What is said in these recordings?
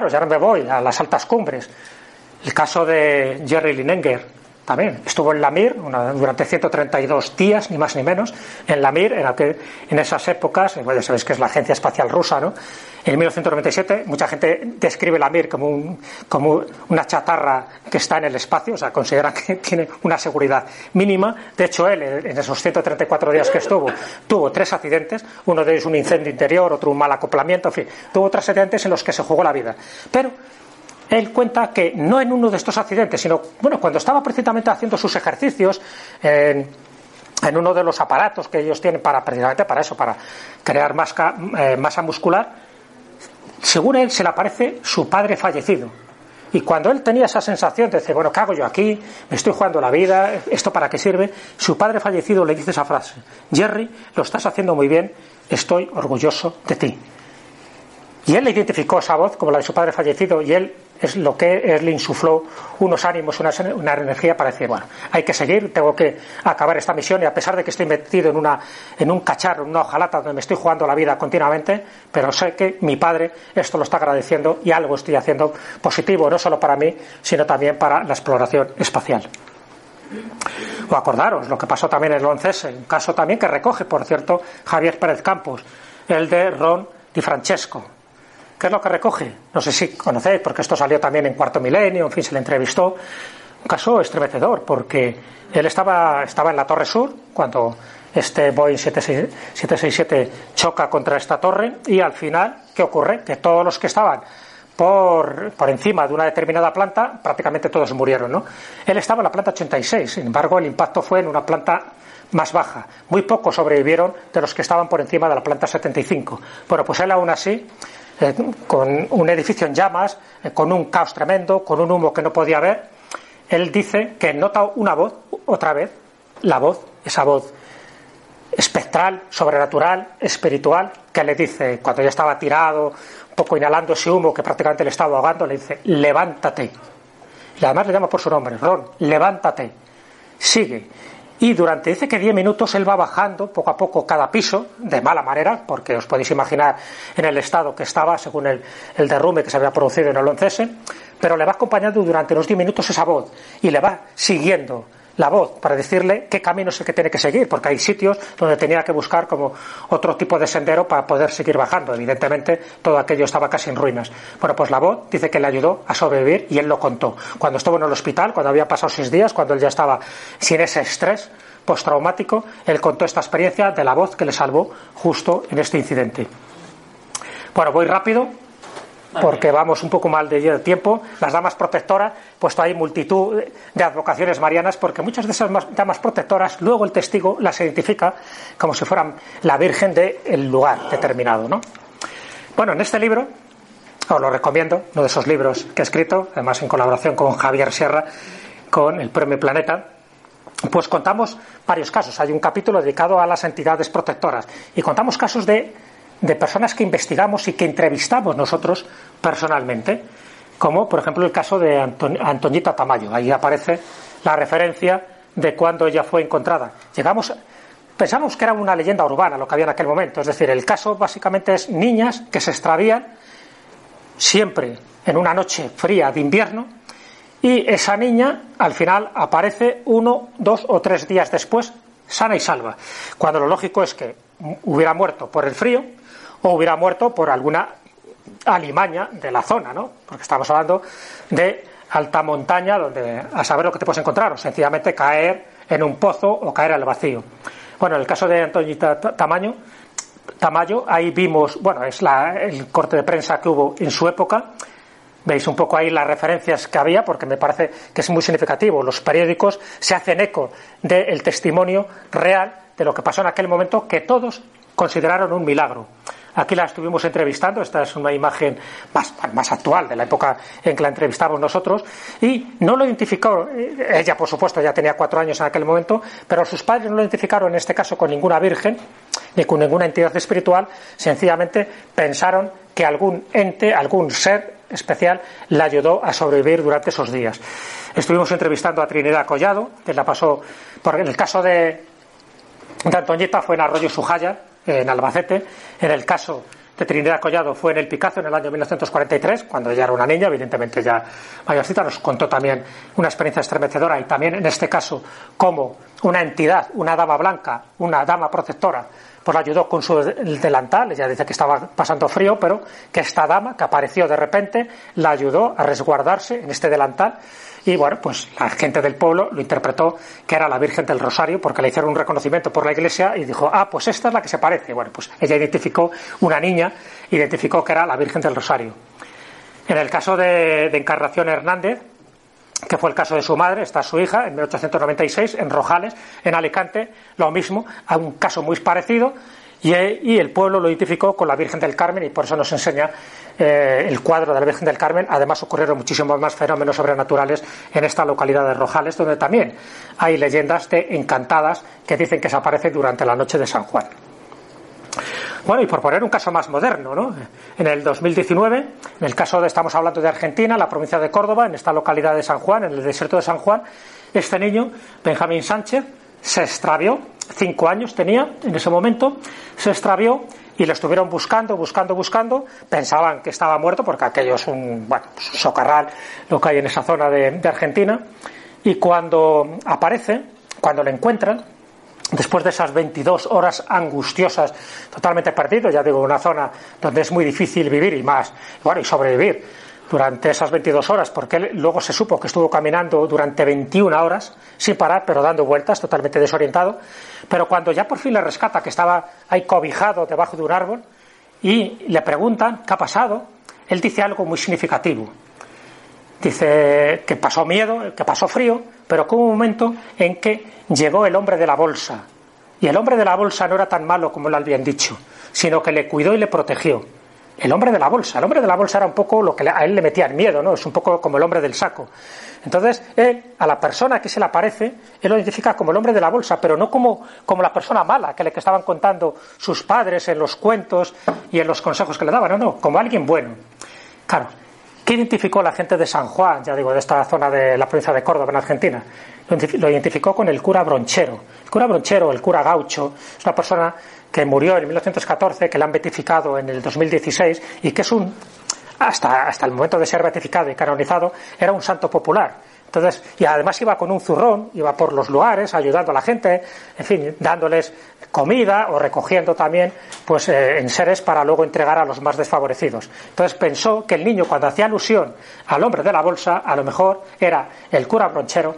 acordaros, ya no me voy a las altas cumbres. El caso de Jerry Linenger, también estuvo en la Mir durante 132 días, ni más ni menos, en la Mir, en, en esas épocas, bueno, ya sabéis que es la Agencia Espacial Rusa, ¿no? En 1997, mucha gente describe la Mir como, un, como una chatarra que está en el espacio, o sea, consideran que tiene una seguridad mínima. De hecho, él, en esos 134 días que estuvo, tuvo tres accidentes, uno de ellos un incendio interior, otro un mal acoplamiento, en fin, tuvo tres accidentes en los que se jugó la vida. Pero él cuenta que no en uno de estos accidentes, sino bueno, cuando estaba precisamente haciendo sus ejercicios en, uno de los aparatos que ellos tienen para precisamente para eso, para crear eh, masa muscular, según él se le aparece su padre fallecido. Y cuando él tenía esa sensación de decir, bueno, ¿qué hago yo aquí? Me estoy jugando la vida, ¿esto para qué sirve? Su padre fallecido le dice esa frase, Jerry, lo estás haciendo muy bien, estoy orgulloso de ti. Y él le identificó esa voz como la de su padre fallecido y él es lo que él le insufló unos ánimos, una, energía para decir, bueno, hay que seguir, tengo que acabar esta misión y a pesar de que estoy metido en, una, en un cacharro, en una hojalata donde me estoy jugando la vida continuamente, pero sé que mi padre esto lo está agradeciendo y algo estoy haciendo positivo, no solo para mí, sino también para la exploración espacial. O acordaros lo que pasó también en el 11 un caso también que recoge, por cierto, Javier Pérez Campos, el de Ron Di Francesco, ¿Qué es lo que recoge? No sé si conocéis, porque esto salió también en Cuarto Milenio, en fin, se le entrevistó. Un caso estremecedor, porque él estaba, estaba en la Torre Sur cuando este Boeing 767 choca contra esta torre y al final, ¿qué ocurre? Que todos los que estaban por, por, encima de una determinada planta, prácticamente todos murieron, ¿no? Él estaba en la planta 86, sin embargo, el impacto fue en una planta más baja. Muy pocos sobrevivieron de los que estaban por encima de la planta 75. Bueno, pues él aún así eh, con un edificio en llamas, eh, con un caos tremendo, con un humo que no podía ver, él dice que nota una voz, otra vez, la voz, esa voz espectral, sobrenatural, espiritual, que le dice, cuando ya estaba tirado, un poco inhalando ese humo que prácticamente le estaba ahogando, le dice, levántate. Y además le llama por su nombre, Ron, levántate, sigue. Y durante, dice que 10 minutos él va bajando poco a poco cada piso, de mala manera, porque os podéis imaginar en el estado que estaba según el, derrumbe que se había producido en el 11 pero le va acompañando durante los 10 minutos esa voz y le va siguiendo la voz para decirle qué camino es el que tiene que seguir, porque hay sitios donde tenía que buscar como otro tipo de sendero para poder seguir bajando. Evidentemente, todo aquello estaba casi en ruinas. Bueno, pues la voz dice que le ayudó a sobrevivir y él lo contó. Cuando estuvo en el hospital, cuando había pasado seis días, cuando él ya estaba sin ese estrés postraumático, él contó esta experiencia de la voz que le salvó justo en este incidente. Bueno, voy rápido porque vamos un poco mal de tiempo. Las damas protectoras, puesto hay multitud de advocaciones marianas, porque muchas de esas damas protectoras, luego el testigo las identifica como si fueran la Virgen del lugar determinado. ¿no? Bueno, en este libro, os lo recomiendo, uno de esos libros que he escrito, además en colaboración con Javier Sierra, con el Premio Planeta, pues contamos varios casos. Hay un capítulo dedicado a las entidades protectoras y contamos casos de de personas que investigamos y que entrevistamos nosotros personalmente, como por ejemplo el caso de Antoñita Tamayo. Ahí aparece la referencia de cuando ella fue encontrada. Llegamos, pensamos que era una leyenda urbana lo que había en aquel momento, es decir, el caso básicamente es niñas que se extravían siempre en una noche fría de invierno y esa niña al final aparece uno, dos o tres días después sana y salva, cuando lo lógico es que hubiera muerto por el frío o hubiera muerto por alguna alimaña de la zona, ¿no? Porque estamos hablando de alta montaña donde a saber lo que te puedes encontrar, o sencillamente caer en un pozo o caer al vacío. Bueno, en el caso de Antoñita Tamaño, Tamayo, ahí vimos, bueno, es el corte de prensa que hubo en su época. Veis un poco ahí las referencias que había, porque me parece que es muy significativo. Los periódicos se hacen eco del testimonio real de lo que pasó en aquel momento, que todos consideraron un milagro. Aquí la estuvimos entrevistando, esta es una imagen más, más actual de la época en que la entrevistamos nosotros, y no lo identificó, eh, ella por supuesto ya tenía cuatro años en aquel momento, pero sus padres no lo identificaron en este caso con ninguna virgen, ni con ninguna entidad espiritual, sencillamente pensaron que algún ente, algún ser especial la ayudó a sobrevivir durante esos días. Estuvimos entrevistando a Trinidad Collado, que la pasó, porque en el caso de, de Antoñeta fue en Arroyo Sujaya, en Albacete. En el caso de Trinidad Collado fue en el Picazo en el año 1943, cuando ella era una niña, evidentemente ya mayorcita, nos contó también una experiencia estremecedora y también en este caso como una entidad, una dama blanca, una dama protectora, pues la ayudó con su delantal, ella dice que estaba pasando frío, pero que esta dama que apareció de repente la ayudó a resguardarse en este delantal y bueno, pues la gente del pueblo lo interpretó que era la Virgen del Rosario porque le hicieron un reconocimiento por la iglesia y dijo, ah, pues esta es la que se parece. Bueno, pues ella identificó, una niña identificó que era la Virgen del Rosario. En el caso de, Encarnación Hernández, que fue el caso de su madre, está su hija, en 1896, en Rojales, en Alicante, lo mismo, a un caso muy parecido, y, el pueblo lo identificó con la Virgen del Carmen y por eso nos enseña eh, el cuadro de la Virgen del Carmen. Además ocurrieron muchísimos más fenómenos sobrenaturales en esta localidad de Rojales, donde también hay leyendas de encantadas que dicen que se aparecen durante la noche de San Juan. Bueno, y por poner un caso más moderno, ¿no? En el 2019, en el caso de, estamos hablando de Argentina, la provincia de Córdoba, en esta localidad de San Juan, en el desierto de San Juan, este niño, Benjamín Sánchez, se extravió, cinco años tenía en ese momento, se extravió y lo estuvieron buscando, buscando, buscando. Pensaban que estaba muerto porque aquello es un, bueno, socarral lo que hay en esa zona de, de Argentina. Y cuando aparece, cuando lo encuentran, después de esas 22 horas angustiosas, totalmente perdido, ya digo, una zona donde es muy difícil vivir y más, bueno, y sobrevivir durante esas 22 horas, porque él luego se supo que estuvo caminando durante 21 horas sin parar, pero dando vueltas, totalmente desorientado. Pero cuando ya por fin le rescata, que estaba ahí cobijado debajo de un árbol, y le preguntan qué ha pasado, él dice algo muy significativo. Dice que pasó miedo, que pasó frío, pero que hubo un momento en que llegó el hombre de la bolsa. Y el hombre de la bolsa no era tan malo como le habían dicho, sino que le cuidó y le protegió el hombre de la bolsa. El hombre de la bolsa era un poco lo que a él le metía el miedo, ¿no? Es un poco como el hombre del saco. Entonces, él, a la persona que se le aparece, él lo identifica como el hombre de la bolsa, pero no como, como la persona mala que le que estaban contando sus padres en los cuentos y en los consejos que le daban, no, no, como alguien bueno. Claro, ¿qué identificó la gente de San Juan, ya digo, de esta zona de la provincia de Córdoba, en Argentina? Lo identificó con el cura bronchero. El cura bronchero, el cura gaucho, es una persona que murió en 1914, que le han beatificado en el 2016 y que es un, hasta, hasta el momento de ser beatificado y canonizado, era un santo popular. Entonces, y además iba con un zurrón, iba por los lugares ayudando a la gente, en fin, dándoles comida o recogiendo también pues eh, en seres para luego entregar a los más desfavorecidos. Entonces pensó que el niño cuando hacía alusión al hombre de la bolsa, a lo mejor era el cura bronchero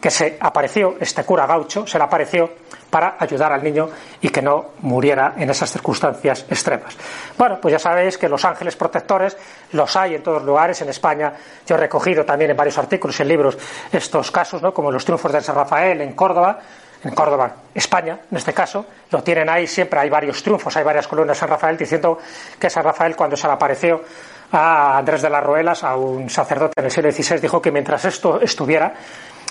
que se apareció, este cura gaucho, se le apareció para ayudar al niño y que no muriera en esas circunstancias extremas. Bueno, pues ya sabéis que los ángeles protectores los hay en todos lugares. En España yo he recogido también en varios artículos y en libros estos casos, ¿no? como los triunfos de San Rafael en Córdoba, en Córdoba, España, en este caso, lo tienen ahí siempre, hay varios triunfos, hay varias columnas de San Rafael diciendo que San Rafael cuando se le apareció a Andrés de las Ruelas, a un sacerdote en el siglo XVI, dijo que mientras esto estuviera,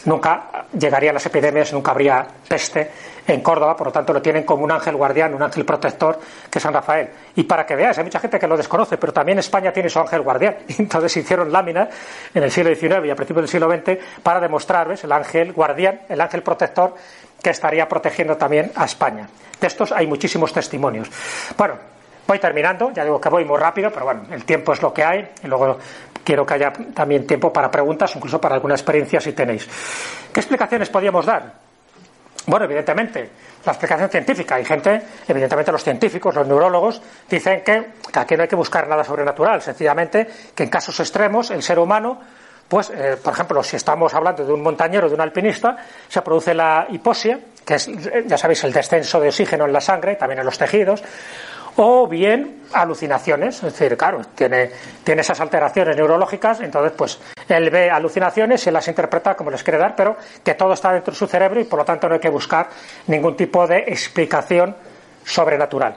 nunca llegarían las epidemias, nunca habría peste en Córdoba, por lo tanto lo tienen como un ángel guardián, un ángel protector que es San Rafael. Y para que veáis, hay mucha gente que lo desconoce, pero también España tiene su ángel guardián. Entonces hicieron láminas en el siglo XIX y a principios del siglo XX para demostrar el ángel guardián, el ángel protector que estaría protegiendo también a España. De estos hay muchísimos testimonios. Bueno, voy terminando, ya digo que voy muy rápido, pero bueno, el tiempo es lo que hay y luego quiero que haya también tiempo para preguntas, incluso para alguna experiencia si tenéis. ¿Qué explicaciones podríamos dar? Bueno, evidentemente, la explicación científica. Hay gente, evidentemente los científicos, los neurólogos, dicen que, aquí no hay que buscar nada sobrenatural, sencillamente que en casos extremos el ser humano, pues, eh, por ejemplo, si estamos hablando de un montañero, de un alpinista, se produce la hipoxia, que es, ya sabéis, el descenso de oxígeno en la sangre, también en los tejidos, o bien alucinaciones, es decir, claro, tiene, tiene esas alteraciones neurológicas, entonces pues él ve alucinaciones y las interpreta como les quiere dar, pero que todo está dentro de su cerebro y por lo tanto no hay que buscar ningún tipo de explicación sobrenatural.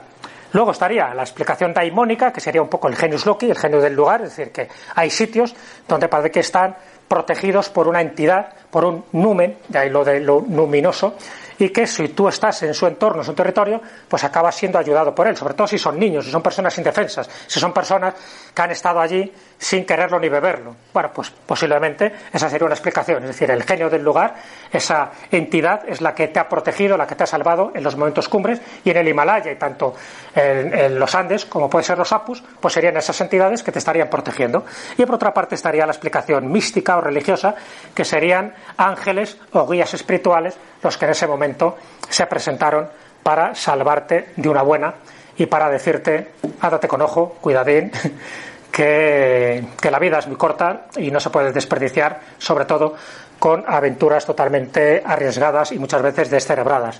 Luego estaría la explicación daimónica, que sería un poco el genius loci, el genio del lugar, es decir, que hay sitios donde parece que están protegidos por una entidad, por un numen, de ahí lo de lo luminoso, y que si tú estás en su entorno, en su territorio, pues acabas siendo ayudado por él, sobre todo si son niños, si son personas indefensas, si son personas que han estado allí sin quererlo ni beberlo. Bueno, pues posiblemente esa sería una explicación, es decir, el genio del lugar, esa entidad es la que te ha protegido, la que te ha salvado en los momentos cumbres y en el Himalaya y tanto en, los Andes como pueden ser los Apus, pues serían esas entidades que te estarían protegiendo. Y por otra parte estaría la explicación mística o religiosa, que serían ángeles o guías espirituales los que en ese momento se presentaron para salvarte de una buena y para decirte, ándate con ojo, cuidadín, que, que, la vida es muy corta y no se puede desperdiciar, sobre todo con aventuras totalmente arriesgadas y muchas veces descerebradas.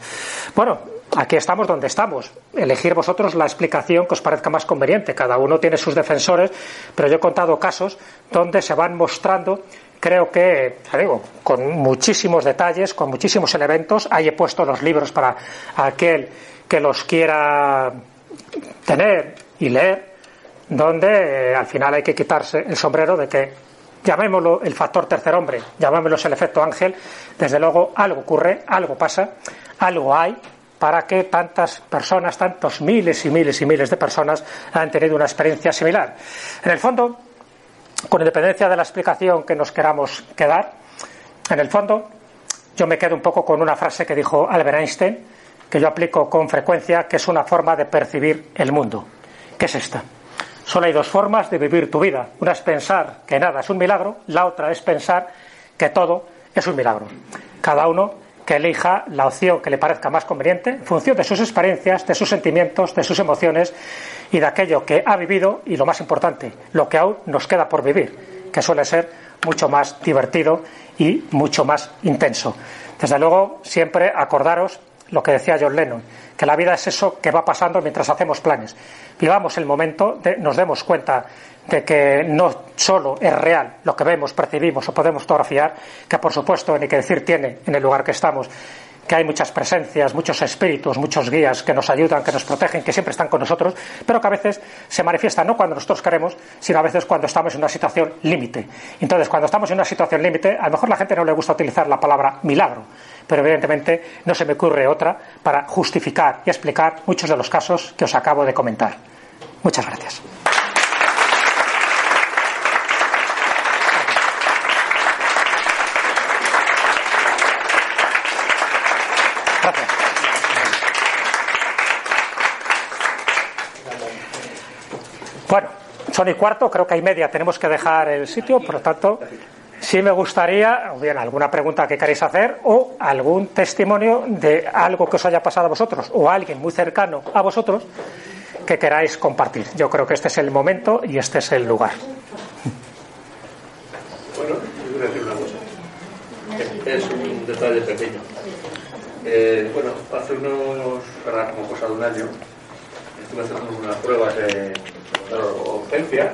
Bueno, aquí estamos donde estamos. Elegir vosotros la explicación que os parezca más conveniente. Cada uno tiene sus defensores, pero yo he contado casos donde se van mostrando creo que, ya digo, con muchísimos detalles, con muchísimos elementos. Ahí he puesto los libros para aquel que los quiera tener y leer, donde eh, al final hay que quitarse el sombrero de que llamémoslo el factor tercer hombre, llamémoslo el efecto ángel, desde luego algo ocurre, algo pasa, algo hay para que tantas personas, tantos miles y miles y miles de personas han tenido una experiencia similar. En el fondo, con independencia de la explicación que nos queramos quedar, en el fondo yo me quedo un poco con una frase que dijo Albert Einstein, que yo aplico con frecuencia, que es una forma de percibir el mundo. ¿Qué es esta? Solo hay dos formas de vivir tu vida. Una es pensar que nada es un milagro, la otra es pensar que todo es un milagro. Cada uno que elija la opción que le parezca más conveniente en función de sus experiencias, de sus sentimientos, de sus emociones y de aquello que ha vivido y lo más importante, lo que aún nos queda por vivir, que suele ser mucho más divertido y mucho más intenso. Desde luego, siempre acordaros lo que decía John Lennon, que la vida es eso que va pasando mientras hacemos planes. Vivamos el momento, nos demos cuenta de que no solo es real lo que vemos, percibimos o podemos fotografiar, que por supuesto, ni que decir tiene en el lugar que estamos, que hay muchas presencias, muchos espíritus, muchos guías que nos ayudan, que nos protegen, que siempre están con nosotros, pero que a veces se manifiestan no cuando nosotros queremos, sino a veces cuando estamos en una situación límite. Entonces, cuando estamos en una situación límite, a lo mejor la gente no le gusta utilizar la palabra milagro, pero evidentemente no se me ocurre otra para justificar y explicar muchos de los casos que os acabo de comentar. Muchas gracias. Bueno, son y cuarto, creo que hay media, tenemos que dejar el sitio, por lo tanto, sí me gustaría, o bien alguna pregunta que queréis hacer, o algún testimonio de algo que os haya pasado a vosotros, o alguien muy cercano a vosotros que queráis compartir. Yo creo que este es el momento y este es el lugar. Bueno, yo voy decir una cosa. Es un detalle pequeño. Eh, bueno, hace unos, como cosa de un año, estuve haciendo unas pruebas de urgencia.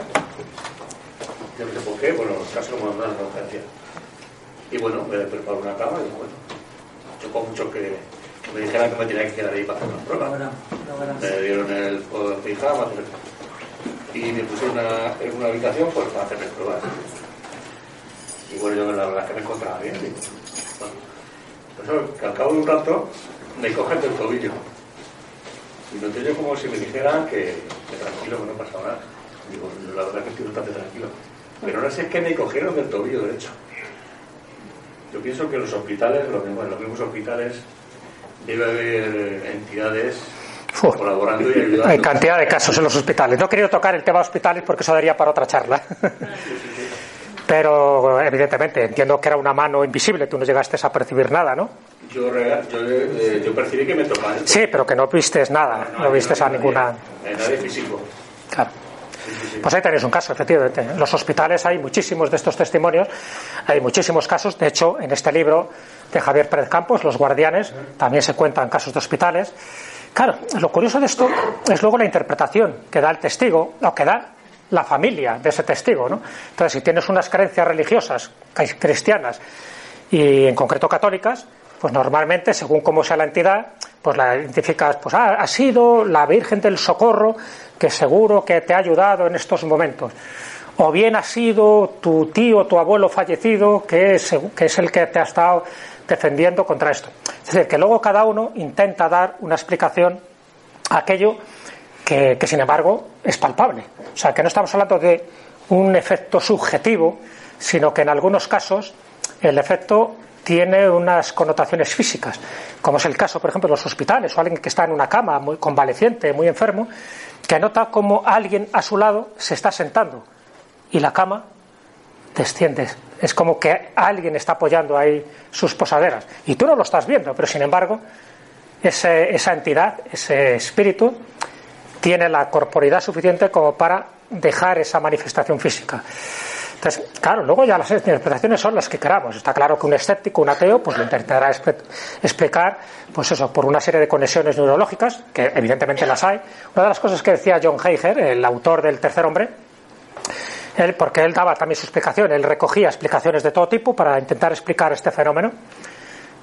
Yo no sé por qué, bueno, casi como mandan de urgencia. Y bueno, me preparado una cama y bueno, chocó mucho que, me dijeran que me tenía que quedar ahí para hacer unas pruebas. Me dieron el pijama y me puse una, en una habitación pues, para hacerme pruebas. Y bueno, yo la verdad es que me encontraba bien. Bueno, pues, que al cabo de un rato me cogen del tobillo. Y noté yo como si me dijeran que, tranquilo, que no pasa nada. Digo, la verdad es que estoy bastante tranquilo. Pero no sé es que me cogieron del tobillo derecho. Yo pienso que en los hospitales, los mismos, en los mismos hospitales, debe haber entidades colaborando y ayudando. Hay cantidad de casos en los hospitales. No he querido tocar el tema hospitales porque eso daría para otra charla. Pero evidentemente entiendo que era una mano invisible, tú no llegaste a percibir nada, ¿no? Yo, eh, yo, percibí que me tocaban. Sí, pero que no vistes nada, no, vistes a ninguna. Nadie físico. Claro. Pues ahí tenéis un caso, efectivamente. En los hospitales hay muchísimos de estos testimonios, hay muchísimos casos. De hecho, en este libro de Javier Pérez Campos, Los Guardianes, también se cuentan casos de hospitales. Claro, lo curioso de esto es luego la interpretación que da el testigo, o que da la familia de ese testigo. ¿no? Entonces, si tienes unas creencias religiosas cristianas y en concreto católicas, pues normalmente, según cómo sea la entidad, pues la identificas, pues ah, ha sido la Virgen del Socorro que seguro que te ha ayudado en estos momentos. o bien ha sido tu tío, tu abuelo fallecido, que es, el que te ha estado defendiendo contra esto. Es decir, que luego cada uno intenta dar una explicación a aquello que, sin embargo es palpable. O sea, que no estamos hablando de un efecto subjetivo, sino que en algunos casos el efecto tiene unas connotaciones físicas, como es el caso, por ejemplo, de los hospitales o alguien que está en una cama muy convaleciente, muy enfermo, que nota como alguien a su lado se está sentando y la cama desciende. Es como que alguien está apoyando ahí sus posaderas. Y tú no lo estás viendo, pero sin embargo, esa entidad, ese espíritu, tiene la corporidad suficiente como para dejar esa manifestación física. Entonces, claro, luego ya las interpretaciones son las que queramos. Está claro que un escéptico, un ateo, pues lo intentará explicar, pues eso, por una serie de conexiones neurológicas, que evidentemente las hay. Una de las cosas que decía John Heiger, el autor del Tercer Hombre, él, porque él daba también su explicación, él recogía explicaciones de todo tipo para intentar explicar este fenómeno.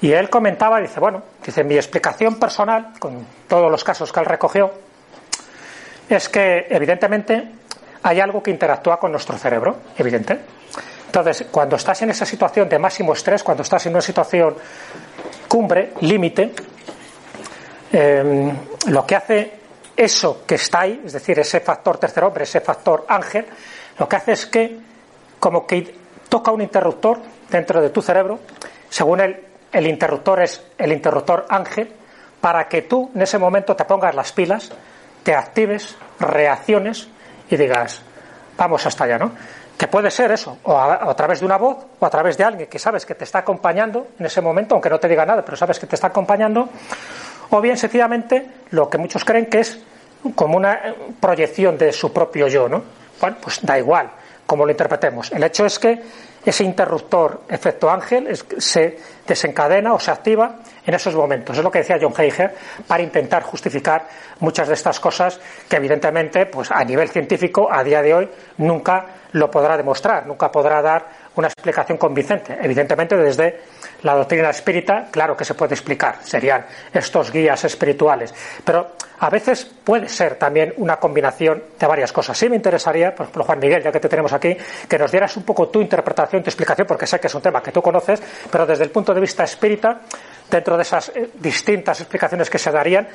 Y él comentaba, dice, bueno, dice, mi explicación personal, con todos los casos que él recogió, es que evidentemente hay algo que interactúa con nuestro cerebro, evidente. Entonces, cuando estás en esa situación de máximo estrés, cuando estás en una situación cumbre, límite, em, lo que hace eso que está ahí, es decir, ese factor tercer hombre, ese factor ángel, lo que hace es que como que toca un interruptor dentro de tu cerebro, según el, el interruptor es el interruptor ángel, para que tú en ese momento te pongas las pilas, te actives, reacciones y digas, vamos hasta allá, ¿no? Que puede ser eso, o a, través de una voz, o a través de alguien que sabes que te está acompañando en ese momento, aunque no te diga nada, pero sabes que te está acompañando, o bien sencillamente lo que muchos creen que es como una proyección de su propio yo, ¿no? Bueno, pues da igual cómo lo interpretemos. El hecho es que ese interruptor efecto ángel se desencadena o se activa en esos momentos. Es lo que decía John Heiger para intentar justificar muchas de estas cosas que evidentemente pues a nivel científico a día de hoy nunca lo podrá demostrar, nunca podrá dar una explicación convincente. Evidentemente desde la doctrina espírita, claro que se puede explicar, serían estos guías espirituales, pero a veces puede ser también una combinación de varias cosas. Sí me interesaría, por ejemplo, Juan Miguel, ya que te tenemos aquí, que nos dieras un poco tu interpretación, tu explicación, porque sé que es un tema que tú conoces, pero desde el punto de vista espírita, dentro de esas eh, distintas explicaciones que se darían,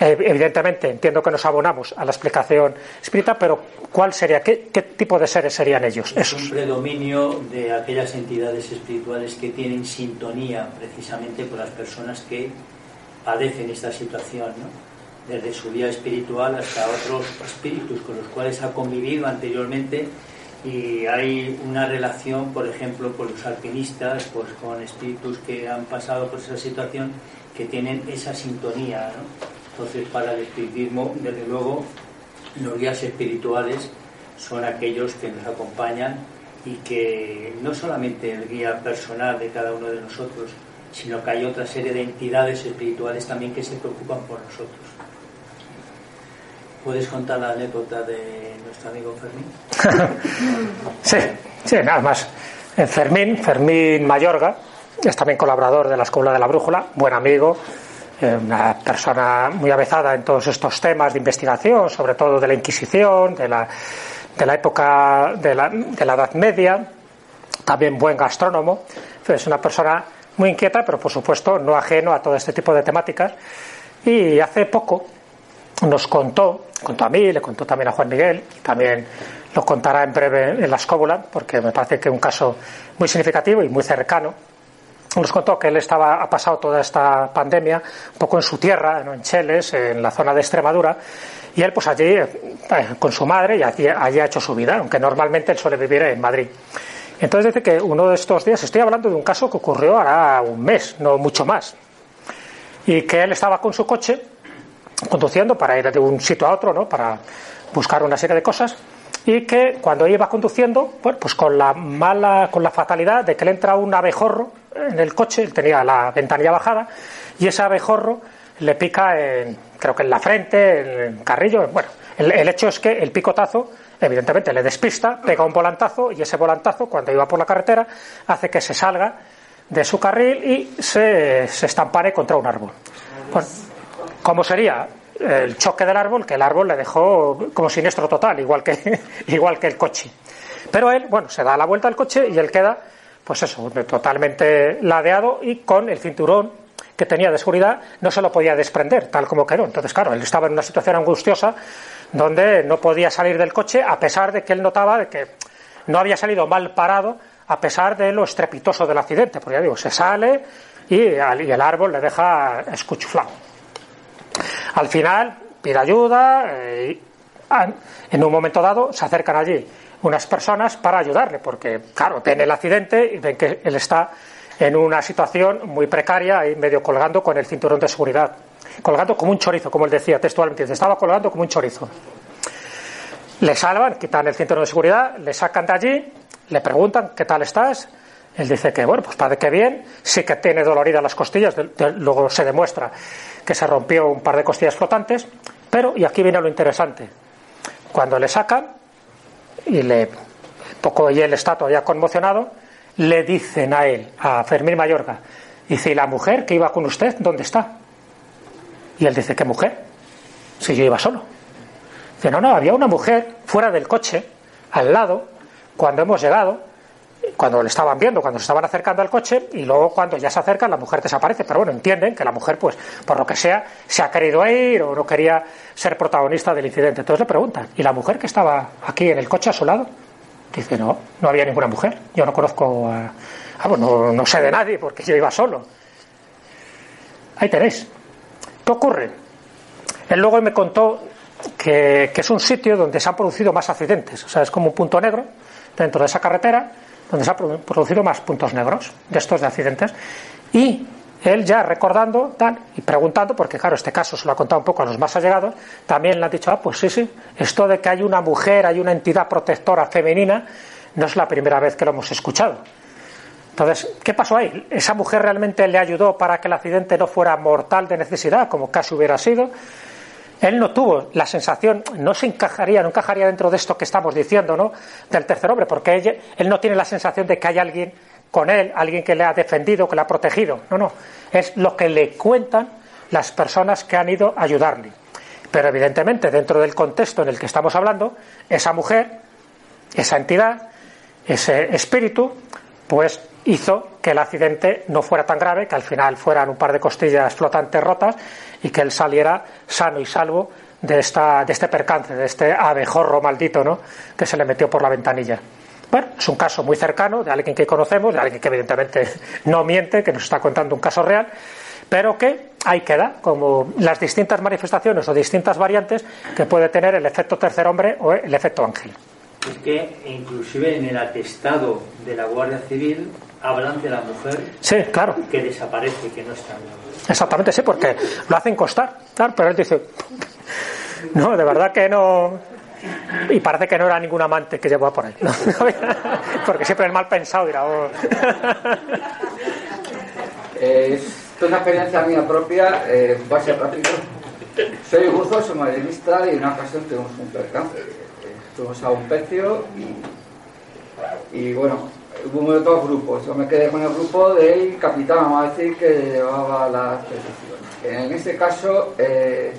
evidentemente entiendo que nos abonamos a la explicación espírita, pero ¿cuál sería? ¿Qué, tipo de seres serían ellos? Es un predominio de aquellas entidades espirituales que tienen sintonía precisamente con las personas que padecen esta situación, ¿no? desde su vida espiritual hasta otros espíritus con los cuales ha convivido anteriormente y hay una relación, por ejemplo, con los alpinistas, pues con espíritus que han pasado por esa situación que tienen esa sintonía. Entonces, para el espiritismo, desde luego, los guías espirituales son aquellos que nos acompañan y que no solamente el guía personal de cada uno de nosotros, sino que hay otra serie de entidades espirituales también que se preocupan por nosotros. ¿Puedes contar la anécdota de nuestro amigo Fermín? sí, sí, nada más. Fermín, Fermín Mayorga, es también colaborador de la Escuela de la Brújula, buen amigo, eh, una persona muy avezada en todos estos temas de investigación, sobre todo de la Inquisición, de la, de la época de la, de la Edad Media, también buen gastrónomo. Es una persona muy inquieta, pero por supuesto no ajeno a todo este tipo de temáticas. Y hace poco, nos contó, contó a mí, le contó también a Juan Miguel, y también lo contará en breve en la escóbula, porque me parece que es un caso muy significativo y muy cercano. Nos contó que él estaba, ha pasado toda esta pandemia un poco en su tierra, en Cheles, en la zona de Extremadura, y él pues allí eh, con su madre y allí, allí, ha hecho su vida, aunque normalmente él suele en Madrid. Entonces dice que uno de estos días, estoy hablando de un caso que ocurrió ahora un mes, no mucho más, y que él estaba con su coche conduciendo para ir de un sitio a otro, ¿no? Para buscar una serie de cosas y que cuando iba conduciendo, bueno, pues con la mala, con la fatalidad de que le entra un abejorro en el coche, él tenía la ventanilla bajada y ese abejorro le pica en, creo que en la frente, en el carrillo, bueno, el, hecho es que el picotazo evidentemente le despista, pega un volantazo y ese volantazo cuando iba por la carretera hace que se salga de su carril y se, estampare contra un árbol. Bueno, ¿Cómo sería? El choque del árbol, que el árbol le dejó como siniestro total, igual que, igual que el coche. Pero él, bueno, se da la vuelta al coche y él queda, pues eso, totalmente ladeado y con el cinturón que tenía de seguridad no se lo podía desprender, tal como quedó. Entonces, claro, él estaba en una situación angustiosa donde no podía salir del coche a pesar de que él notaba de que no había salido mal parado a pesar de lo estrepitoso del accidente. Porque ya digo, se sale y, el árbol le deja escuchuflado. Al final pide ayuda eh, y en un momento dado se acercan allí unas personas para ayudarle, porque claro, ven el accidente y ven que él está en una situación muy precaria y medio colgando con el cinturón de seguridad. Colgando como un chorizo, como él decía textualmente, estaba colgando como un chorizo. Le salvan, quitan el cinturón de seguridad, le sacan de allí, le preguntan qué tal estás. Él dice que, bueno, pues parece que bien, sí que tiene doloridas las costillas, luego se demuestra que se rompió un par de costillas flotantes, pero, y aquí viene lo interesante, cuando le sacan, y le, poco y él está todavía conmocionado, le dicen a él, a Fermín Mayorga, dice, ¿y la mujer que iba con usted, dónde está? Y él dice, ¿qué mujer? Si yo iba solo. Dice, no, no, había una mujer fuera del coche, al lado, cuando hemos llegado, cuando le estaban viendo, cuando se estaban acercando al coche, y luego cuando ya se acercan, la mujer desaparece. Pero bueno, entienden que la mujer, pues, por lo que sea, se ha querido ir o no quería ser protagonista del incidente. Entonces le preguntan, ¿y la mujer que estaba aquí en el coche a su lado? Dice, no, no había ninguna mujer. Yo no conozco a. Ah, bueno, no, sé de nadie porque yo iba solo. Ahí tenéis. ¿Qué ocurre? Él luego me contó que, es un sitio donde se han producido más accidentes. O sea, es como un punto negro dentro de esa carretera donde se han producido más puntos negros de estos de accidentes. Y él ya recordando tal y preguntando, porque claro, este caso se lo ha contado un poco a los más allegados, también le han dicho, ah, pues sí, sí, esto de que hay una mujer, hay una entidad protectora femenina, no es la primera vez que lo hemos escuchado. Entonces, ¿qué pasó ahí? ¿Esa mujer realmente le ayudó para que el accidente no fuera mortal de necesidad, como casi hubiera sido? Él no tuvo la sensación, no se encajaría, no encajaría dentro de esto que estamos diciendo, ¿no? Del tercer hombre, porque él no tiene la sensación de que hay alguien con él, alguien que le ha defendido, que le ha protegido. No, no. Es lo que le cuentan las personas que han ido a ayudarle. Pero evidentemente, dentro del contexto en el que estamos hablando, esa mujer, esa entidad, ese espíritu, pues hizo que el accidente no fuera tan grave, que al final fueran un par de costillas flotantes rotas y que él saliera sano y salvo de, esta, de este percance, de este abejorro maldito ¿no? que se le metió por la ventanilla. Bueno, es un caso muy cercano de alguien que conocemos, de alguien que evidentemente no miente, que nos está contando un caso real, pero que ahí queda, como las distintas manifestaciones o distintas variantes que puede tener el efecto tercer hombre o el efecto ángel. Es que inclusive en el atestado de la Guardia Civil hablan de la mujer sí, claro. que desaparece, que no está. Exactamente, sí, porque lo hacen costar, claro, pero él dice, no, de verdad que no, y parece que no era ningún amante que llevaba por ahí. Porque siempre el mal pensado dirá. Oh". Eh, es una experiencia mía propia, eh, va a ser rápido. Soy Gurzo, soy marinista y en una ocasión tuvimos un percance. Fuimos a un pecio y, y bueno, hubo dos grupos. Yo me quedé con el grupo del capitán, vamos a decir, que llevaba la expedición. En este caso, eh,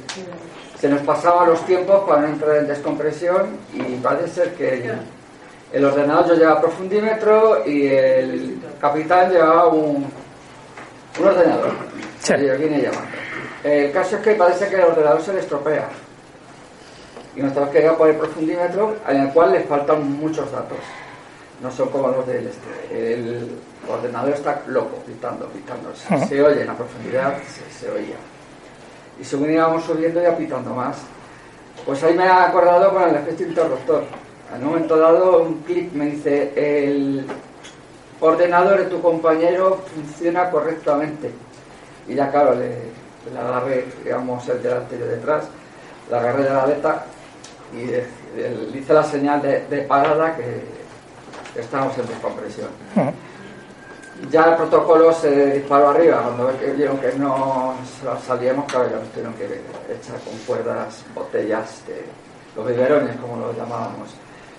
se nos pasaban los tiempos para no entrar en descompresión y parece ser que el, ordenador yo llevaba profundímetro y el capitán llevaba un, un ordenador. Sí. viene llamando. El caso es que parece que el ordenador se le estropea. Y nos tenemos que a por el profundímetro en el cual le faltan muchos datos. No son como los del este. El ordenador está loco, pitando, pitando. Se, oye en la profundidad, se oía y según íbamos subiendo y apitando más. Pues ahí me he acordado con el efecto interruptor. Al momento dado, un clic me dice, el ordenador de tu compañero funciona correctamente. Y ya claro, le, le agarré, digamos, el delante y detrás, le agarré de la aleta y le, hice la señal de, parada que, estamos en descompresión ya el protocolo se disparó arriba, cuando vieron que no salíamos, claro, ya nos tuvieron que echar con cuerdas botellas de los biberones, como los llamábamos.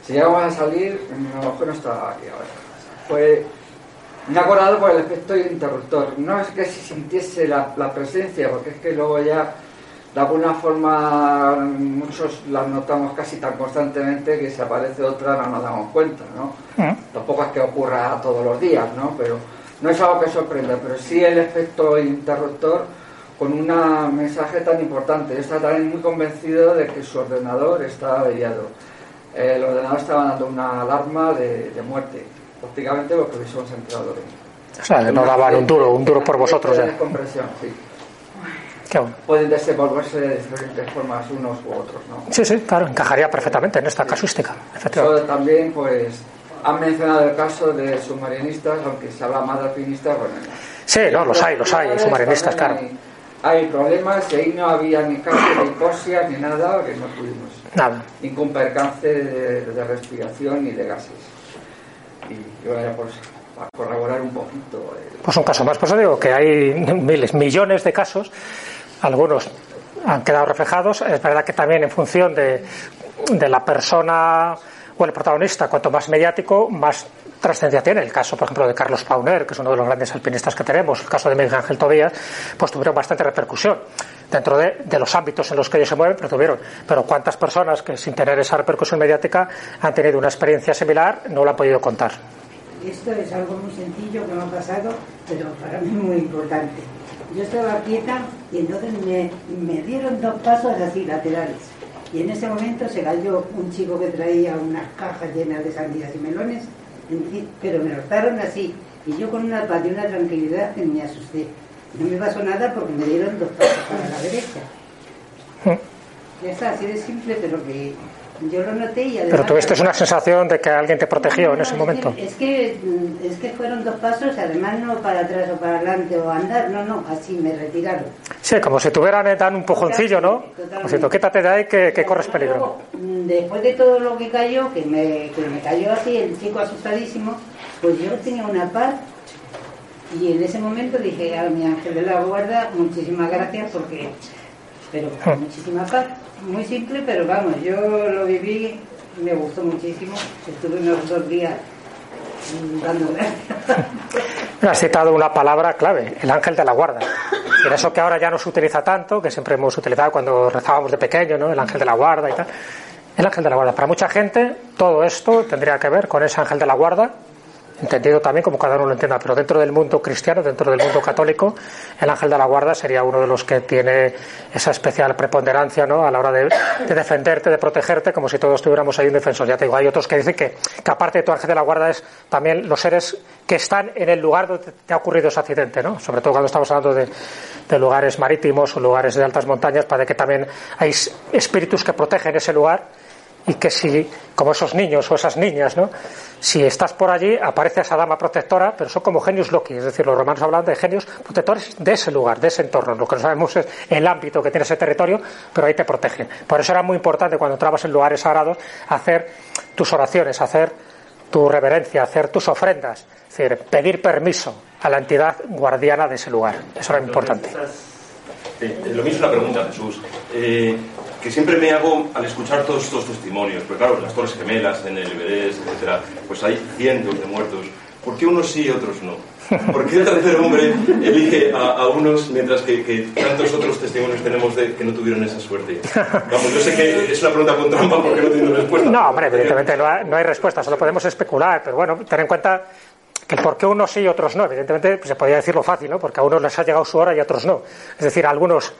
Si llegamos a salir, mejor no estaba aquí ahora. Fue me acordado por el efecto interruptor. No es que si sintiese la, presencia, porque es que luego ya de alguna forma muchos las notamos casi tan constantemente que si aparece otra no nos damos cuenta, ¿no? Mm. Tampoco es que ocurra todos los días, ¿no? Pero no es algo que sorprenda, pero sí el efecto interruptor con un mensaje tan importante. Yo estaba también muy convencido de que su ordenador está averiado. El ordenador estaba dando una alarma de, de muerte, prácticamente lo que entrado en. O sea, no daban un duro, un duro por vosotros De ya. descompresión, sí. Bueno. Pueden desenvolverse de diferentes formas unos u otros, ¿no? Sí, sí, claro, encajaría perfectamente en esta casuística, efectivamente. Eso también, pues, han mencionado el caso de submarinistas, aunque se habla más de alpinistas, bueno. Sí, no, los hay, los hay, submarinistas, claro. Hay, problemas, y ahí no había ni caso de hipoxia ni nada, que no tuvimos Nada. ningún percance de, de respiración ni de gases. Y yo era, pues, para corroborar un poquito. el- Pues un caso más. Pues digo que hay miles, millones de casos, algunos han quedado reflejados. Es verdad que también en función de, de la persona o el protagonista, cuanto más mediático, más trascendencia tiene. El caso, por ejemplo, de Carlos Pauner, que es uno de los grandes alpinistas que tenemos, el caso de Miguel Ángel Tobías, pues tuvieron bastante repercusión dentro de, los ámbitos en los que ellos se mueven, pero tuvieron. Pero cuántas personas que sin tener esa repercusión mediática han tenido una experiencia similar no lo han podido contar. Esto es algo muy sencillo que me ha pasado, pero para mí muy importante. Yo estaba quieta y entonces me, me dieron dos pasos así laterales. Y en ese momento se cayó un chico que traía unas cajas llenas de sandías y melones, pero me rozaron así. Y yo con una paz y una tranquilidad que me asusté. No me pasó nada porque me dieron dos pasos para la derecha. Ya está, así de simple, pero que yo lo noté y además... Pero tuviste una sensación de que alguien te protegió en ese momento. Es que, es que, es que fueron dos pasos, además no para atrás o para adelante o andar, no, no, así me retiraron. Sí, como si tuvieran dan un pujoncillo, ¿no? Totalmente. Como diciendo, quítate de ahí que, que corres peligro. Luego, mm, Después de todo lo que cayó, que me, que me cayó así, el chico asustadísimo, pues yo tenía una paz y en ese momento dije a mi ángel de la guarda, muchísimas gracias porque, pero con muchísima paz, muy simple, pero vamos, yo lo viví, me gustó muchísimo, estuve unos dos días mm, dando gracias. Has citado una palabra clave, el ángel de la guarda. En eso que ahora ya no se utiliza tanto, que siempre hemos utilizado cuando rezábamos de pequeño, ¿no? El ángel de la guarda y tal. El ángel de la guarda. Para mucha gente, todo esto tendría que ver con ese ángel de la guarda, entendido también como cada uno lo entienda, pero dentro del mundo cristiano, dentro del mundo católico, el ángel de la guarda sería uno de los que tiene esa especial preponderancia ¿no? a la hora de, de defenderte, de protegerte, como si todos tuviéramos ahí un defensor. Ya te digo, hay otros que dicen que, que aparte de tu ángel de la guarda es también los seres que están en el lugar donde te ha ocurrido ese accidente, ¿no? sobre todo cuando estamos hablando de, de lugares marítimos o lugares de altas montañas, para que también hay espíritus que protegen ese lugar y que si, como esos niños o esas niñas, ¿no? Si estás por allí, aparece esa dama protectora, pero son como genios Loki, es decir, los romanos hablan de genios protectores de ese lugar, de ese entorno. Lo que no sabemos es el ámbito que tiene ese territorio, pero ahí te protegen. Por eso era muy importante cuando entrabas en lugares sagrados hacer tus oraciones, hacer tu reverencia, hacer tus ofrendas, es decir, pedir permiso a la entidad guardiana de ese lugar. Eso era importante. Eh, lo mismo es una pregunta, Jesús. Eh, que siempre me hago al escuchar todos estos testimonios, porque claro, las Torres Gemelas, en el Everest, etcétera, pues hay cientos de muertos. ¿Por qué unos sí y otros no? ¿Por qué el tercer hombre elige a, a unos mientras que, que tantos otros testimonios tenemos de que no tuvieron esa suerte? Vamos, yo sé que es una pregunta con trampa porque no tiene respuesta. No, hombre, evidentemente no hay, no hay respuesta, solo podemos especular, pero bueno, ten en cuenta el por qué unos sí y otros no. Evidentemente pues, se podría decir lo fácil, ¿no? Porque a unos les ha llegado su hora y a otros no. Es decir, a algunos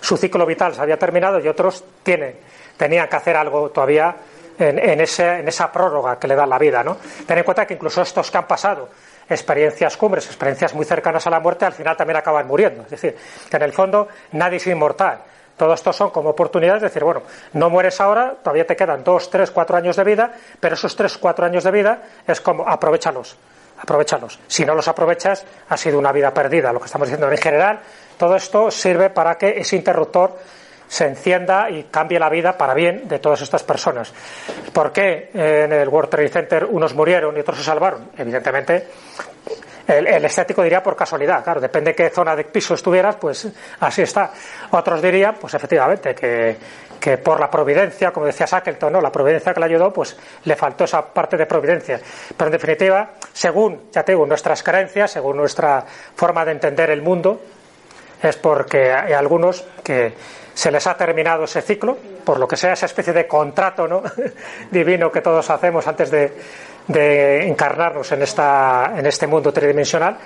su ciclo vital se había terminado y otros tienen, tenían que hacer algo todavía en, en esa prórroga que le da la vida, ¿no? Ten en cuenta que incluso estos que han pasado experiencias cumbres, experiencias muy cercanas a la muerte, al final también acaban muriendo. Es decir, que en el fondo nadie es inmortal. Todo esto son como oportunidades de decir, bueno, no mueres ahora, todavía te quedan dos, tres, cuatro años de vida, pero esos tres, cuatro años de vida es como aprovechalos, aprovechalos. Si no los aprovechas, ha sido una vida perdida. Lo que estamos diciendo en general, todo esto sirve para que ese interruptor se encienda y cambie la vida para bien de todas estas personas. ¿Por qué en el World Trade Center unos murieron y otros se salvaron? Evidentemente, el, el, estético diría por casualidad, claro, depende de qué zona de piso estuvieras, pues así está. Otros dirían, pues efectivamente, que, que por la providencia, como decía Shackleton, ¿no? la providencia que le ayudó, pues le faltó esa parte de providencia. Pero en definitiva, según, ya te digo, nuestras creencias, según nuestra forma de entender el mundo, es porque hay algunos que se les ha terminado ese ciclo, por lo que sea esa especie de contrato ¿no? divino que todos hacemos antes de, de encarnarnos en, esta, en este mundo tridimensional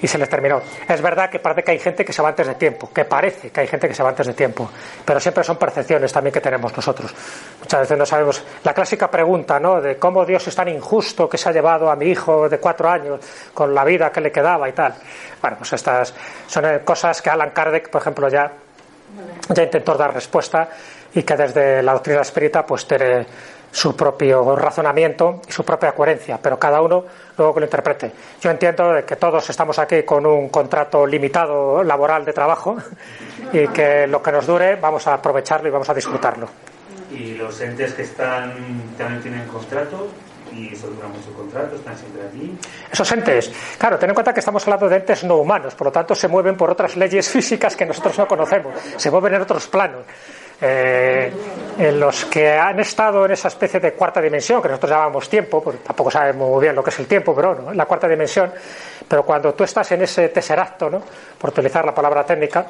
y se les terminó. Es verdad que parece que hay gente que se va antes de tiempo, que parece que hay gente que se va antes de tiempo, pero siempre son percepciones también que tenemos nosotros. Muchas veces no sabemos. La clásica pregunta, ¿no? De cómo Dios es tan injusto que se ha llevado a mi hijo de cuatro años con la vida que le quedaba y tal. Bueno, pues estas son eh, cosas que Alan Kardec, por ejemplo, ya, ya intentó dar respuesta y que desde la doctrina espírita pues tiene su propio razonamiento y su propia coherencia, pero cada uno luego que lo interprete. Yo entiendo que todos estamos aquí con un contrato limitado laboral de trabajo y que lo que nos dure vamos a aprovecharlo y vamos a disfrutarlo. Y los entes que están también tienen contrato y eso dura mucho contrato, están siempre allí. Esos entes, claro, ten en cuenta que estamos hablando de entes no humanos, por lo tanto se mueven por otras leyes físicas que nosotros no conocemos, se mueven en otros planos. Eh, en los que han estado en esa especie de cuarta dimensión, que nosotros llamamos tiempo, porque tampoco sabemos muy bien lo que es el tiempo, pero ¿no? la cuarta dimensión, pero cuando tú estás en ese tesseracto, ¿no? por utilizar la palabra técnica,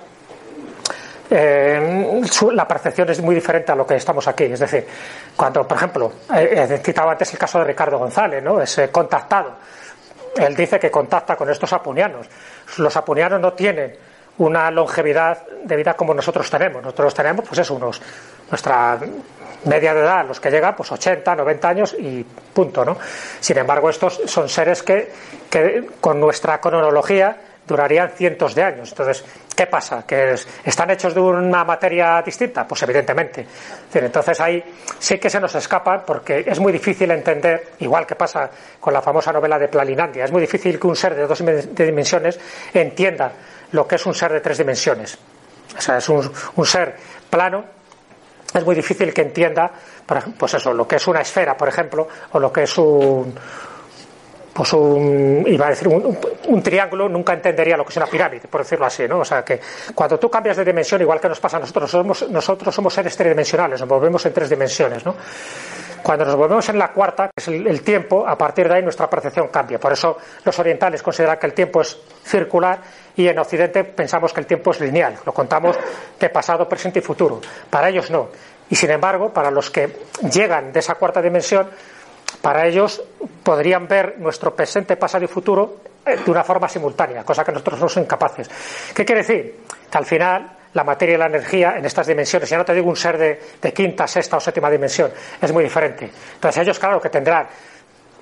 eh, la percepción es muy diferente a lo que estamos aquí. Es decir, cuando, por ejemplo, eh, he citado antes el caso de Ricardo González, ¿no? es contactado. Él dice que contacta con estos apunianos. Los apunianos no tienen una longevidad de vida como nosotros tenemos. Nosotros tenemos, pues es unos, nuestra media de edad, los que llegan, pues 80, 90 años y punto, ¿no? Sin embargo, estos son seres que, que con nuestra cronología durarían cientos de años. Entonces, ¿qué pasa? ¿Que están hechos de una materia distinta? Pues evidentemente. Entonces ahí sí que se nos escapa porque es muy difícil entender, igual que pasa con la famosa novela de Plalinandia, es muy difícil que un ser de dos dimensiones entienda lo que es un ser de tres dimensiones. O sea, es un, un ser plano, es muy difícil que entienda, pues eso, lo que es una esfera, por ejemplo, o lo que es un, pues un, iba a decir, un, triángulo nunca entendería lo que es una pirámide, por decirlo así, ¿no? O sea que cuando tú cambias de dimensión, igual que nos pasa a nosotros, nosotros somos seres tridimensionales, nos movemos en tres dimensiones, ¿no? Cuando nos volvemos en la cuarta, que es el, tiempo, a partir de ahí nuestra percepción cambia. Por eso los orientales consideran que el tiempo es circular y en Occidente pensamos que el tiempo es lineal. Lo contamos de pasado, presente y futuro. Para ellos no. Y sin embargo, para los que llegan de esa cuarta dimensión, para ellos podrían ver nuestro presente, pasado y futuro eh, de una forma simultánea, cosa que nosotros no somos incapaces. ¿Qué quiere decir? Que al final la materia y la energía en estas dimensiones, ya no te digo un ser de, de quinta, sexta o séptima dimensión, es muy diferente. Entonces ellos, claro, que tendrán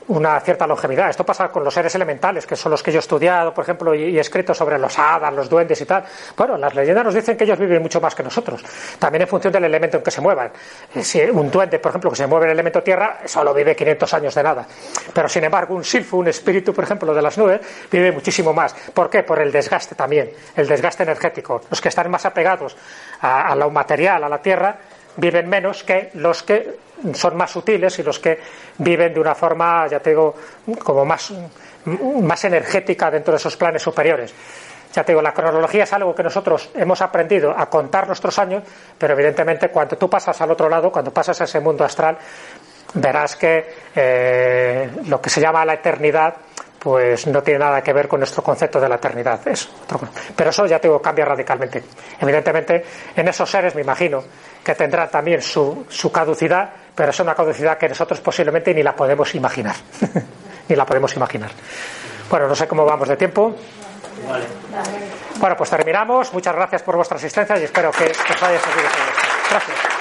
una cierta longevidad. Esto pasa con los seres elementales, que son los que yo he estudiado, por ejemplo, y, he escrito sobre los hadas, los duendes y tal. Bueno, las leyendas nos dicen que ellos viven mucho más que nosotros, también en función del elemento en que se muevan. Eh, si un duende, por ejemplo, que se mueve en el elemento tierra, solo vive 500 años de nada. Pero, sin embargo, un silfo, un espíritu, por ejemplo, de las nubes, vive muchísimo más. ¿Por qué? Por el desgaste también, el desgaste energético. Los que están más apegados a, a lo material, a la tierra, viven menos que los que son más sutiles y los que viven de una forma, ya te digo, como más, más energética dentro de esos planes superiores. Ya te digo, la cronología es algo que nosotros hemos aprendido a contar nuestros años, pero evidentemente cuando tú pasas al otro lado, cuando pasas a ese mundo astral, verás que eh, lo que se llama la eternidad pues no tiene nada que ver con nuestro concepto de la eternidad. Es Pero eso ya tengo cambia radicalmente. Evidentemente, en esos seres me imagino que tendrán también su, su caducidad, pero es una caducidad que nosotros posiblemente ni la podemos imaginar. ni la podemos imaginar. Bueno, no sé cómo vamos de tiempo. Bueno, pues terminamos. Muchas gracias por vuestra asistencia y espero que os haya servido. Gracias.